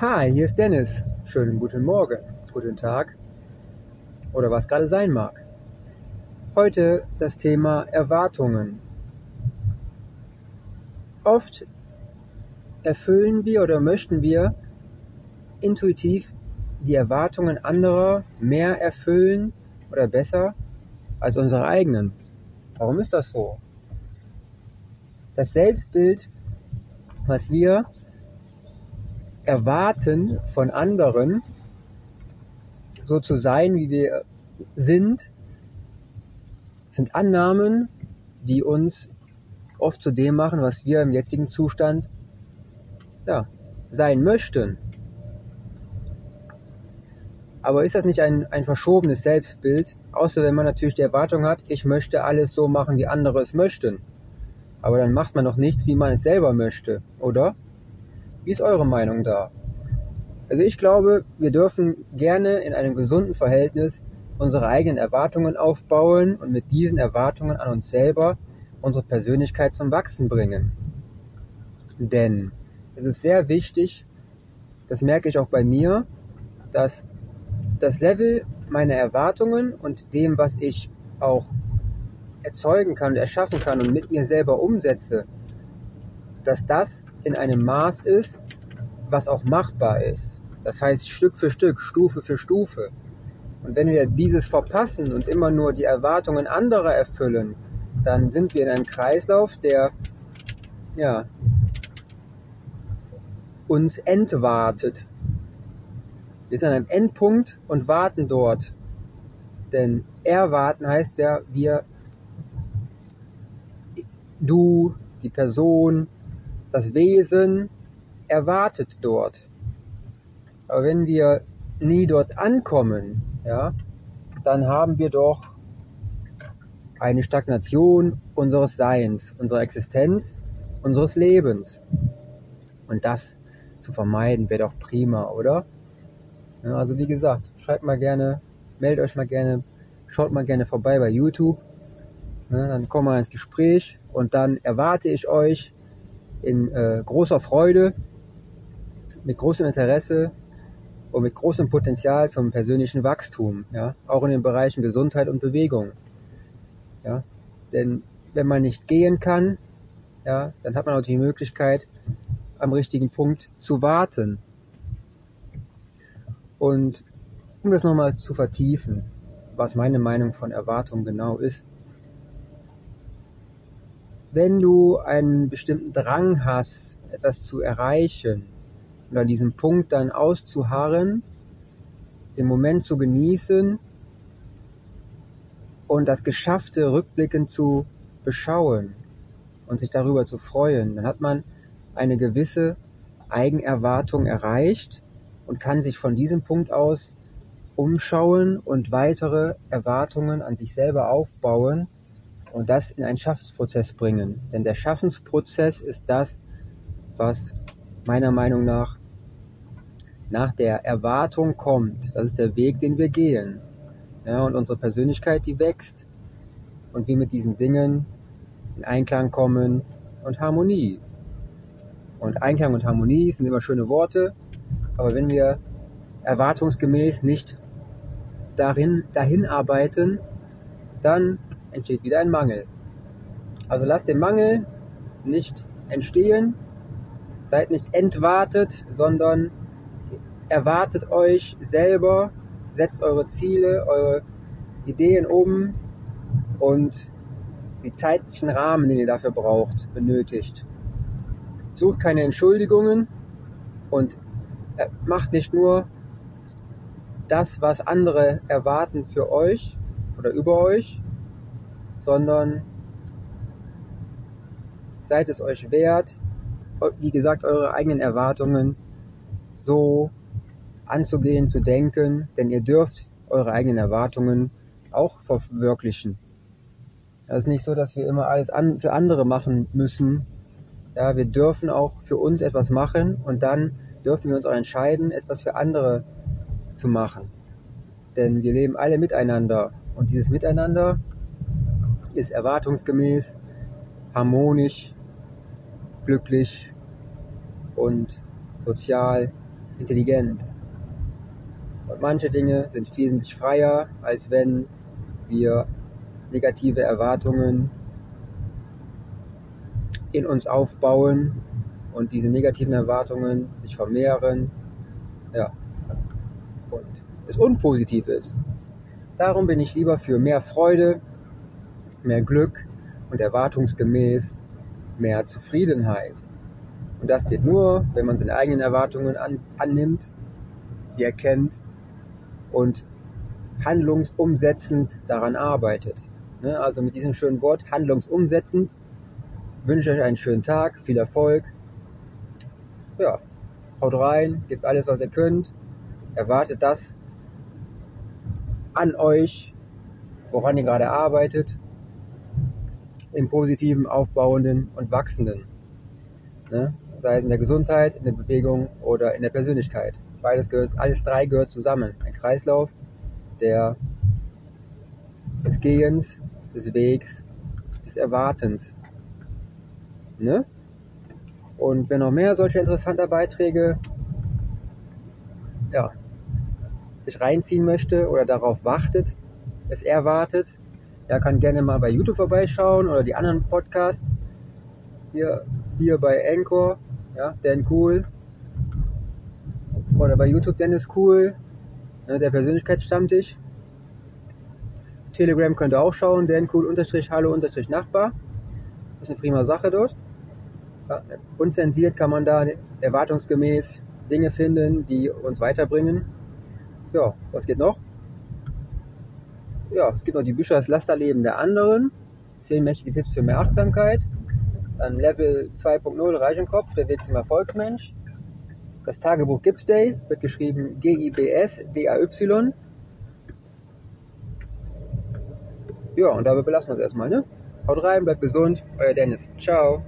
Hi, hier ist Dennis. Schönen guten Morgen, guten Tag oder was gerade sein mag. Heute das Thema Erwartungen. Oft erfüllen wir oder möchten wir intuitiv die Erwartungen anderer mehr erfüllen oder besser als unsere eigenen. Warum ist das so? Das Selbstbild, was wir erwarten von anderen, so zu sein, wie wir sind, sind Annahmen, die uns oft zu dem machen, was wir im jetzigen Zustand ja, sein möchten. Aber ist das nicht ein, ein verschobenes Selbstbild? Außer wenn man natürlich die Erwartung hat, ich möchte alles so machen, wie andere es möchten. Aber dann macht man doch nichts, wie man es selber möchte, oder? Wie ist eure Meinung da? Also ich glaube, wir dürfen gerne in einem gesunden Verhältnis unsere eigenen Erwartungen aufbauen und mit diesen Erwartungen an uns selber unsere Persönlichkeit zum Wachsen bringen. Denn es ist sehr wichtig, das merke ich auch bei mir, dass das Level meiner Erwartungen und dem, was ich auch erzeugen kann und erschaffen kann und mit mir selber umsetze, dass das in einem Maß ist, was auch machbar ist. Das heißt Stück für Stück, Stufe für Stufe. Und wenn wir dieses verpassen und immer nur die Erwartungen anderer erfüllen, dann sind wir in einem Kreislauf, der ja, uns entwartet. Wir sind an einem Endpunkt und warten dort. Denn erwarten heißt ja, wir, du, die Person, das Wesen erwartet dort. Aber wenn wir nie dort ankommen, ja, dann haben wir doch eine Stagnation unseres Seins, unserer Existenz, unseres Lebens. Und das zu vermeiden wäre doch prima, oder? Ja, also wie gesagt, schreibt mal gerne, meldet euch mal gerne, schaut mal gerne vorbei bei YouTube. Ne, dann kommen wir ins Gespräch und dann erwarte ich euch in äh, großer Freude, mit großem Interesse und mit großem Potenzial zum persönlichen Wachstum, ja, auch in den Bereichen Gesundheit und Bewegung. Ja, denn wenn man nicht gehen kann, ja, dann hat man auch die Möglichkeit, am richtigen Punkt zu warten. Und um das nochmal zu vertiefen, was meine Meinung von Erwartung genau ist, wenn du einen bestimmten Drang hast, etwas zu erreichen oder diesen Punkt dann auszuharren, den Moment zu genießen und das Geschaffte rückblickend zu beschauen und sich darüber zu freuen, dann hat man eine gewisse Eigenerwartung erreicht und kann sich von diesem Punkt aus umschauen und weitere Erwartungen an sich selber aufbauen und das in einen Schaffensprozess bringen. Denn der Schaffensprozess ist das, was meiner Meinung nach nach der Erwartung kommt. Das ist der Weg, den wir gehen. Ja, und unsere Persönlichkeit, die wächst und wir mit diesen Dingen in Einklang kommen und Harmonie. Und Einklang und Harmonie sind immer schöne Worte, aber wenn wir erwartungsgemäß nicht darin, dahin arbeiten, dann entsteht wieder ein Mangel. Also lasst den Mangel nicht entstehen, seid nicht entwartet, sondern erwartet euch selber, setzt eure Ziele, eure Ideen um und die zeitlichen Rahmen, den ihr dafür braucht, benötigt. Sucht keine Entschuldigungen und äh, macht nicht nur das, was andere erwarten für euch oder über euch, sondern seid es euch wert, wie gesagt, eure eigenen Erwartungen so anzugehen, zu denken, denn ihr dürft eure eigenen Erwartungen auch verwirklichen. Es ist nicht so, dass wir immer alles an, für andere machen müssen. Ja, wir dürfen auch für uns etwas machen und dann dürfen wir uns auch entscheiden, etwas für andere zu machen. Denn wir leben alle miteinander und dieses Miteinander ist erwartungsgemäß, harmonisch, glücklich und sozial intelligent. Und manche Dinge sind wesentlich freier, als wenn wir negative Erwartungen in uns aufbauen und diese negativen Erwartungen sich vermehren. Ja. Und es unpositiv ist. Darum bin ich lieber für mehr Freude, mehr Glück und erwartungsgemäß mehr Zufriedenheit. Und das geht nur, wenn man seine eigenen Erwartungen an, annimmt, sie erkennt und handlungsumsetzend daran arbeitet. Ne? Also mit diesem schönen Wort, handlungsumsetzend, wünsche ich euch einen schönen Tag, viel Erfolg. Ja, haut rein, gebt alles, was ihr könnt, erwartet das an euch, woran ihr gerade arbeitet, im positiven, aufbauenden und wachsenden. Ne? Sei es in der Gesundheit, in der Bewegung oder in der Persönlichkeit. Beides gehört, alles drei gehört zusammen. Ein Kreislauf der, des Gehens, des Wegs, des Erwartens. Ne? Und wenn noch mehr solcher interessanter Beiträge ja, sich reinziehen möchte oder darauf wartet, es erwartet, ja, kann gerne mal bei YouTube vorbeischauen oder die anderen Podcasts. Hier, hier bei Anchor, ja, Dan Cool. Oder bei YouTube Dennis Cool, ne, der Persönlichkeitsstammtisch. Telegram könnt ihr auch schauen, Dan Cool unterstrich Hallo unterstrich Nachbar. Das ist eine prima Sache dort. Ja, unzensiert kann man da erwartungsgemäß Dinge finden, die uns weiterbringen. Ja, was geht noch? Ja, es gibt noch die Bücher Das Lasterleben der anderen. Zehn mächtige Tipps für mehr Achtsamkeit. Dann Level 2.0 Reich im Kopf, der Weg zum Erfolgsmensch. Das Tagebuch Gibbs Day wird geschrieben G-I-B-S-D-A-Y. Ja, und dabei belassen wir es erstmal, ne? Haut rein, bleibt gesund, euer Dennis. Ciao.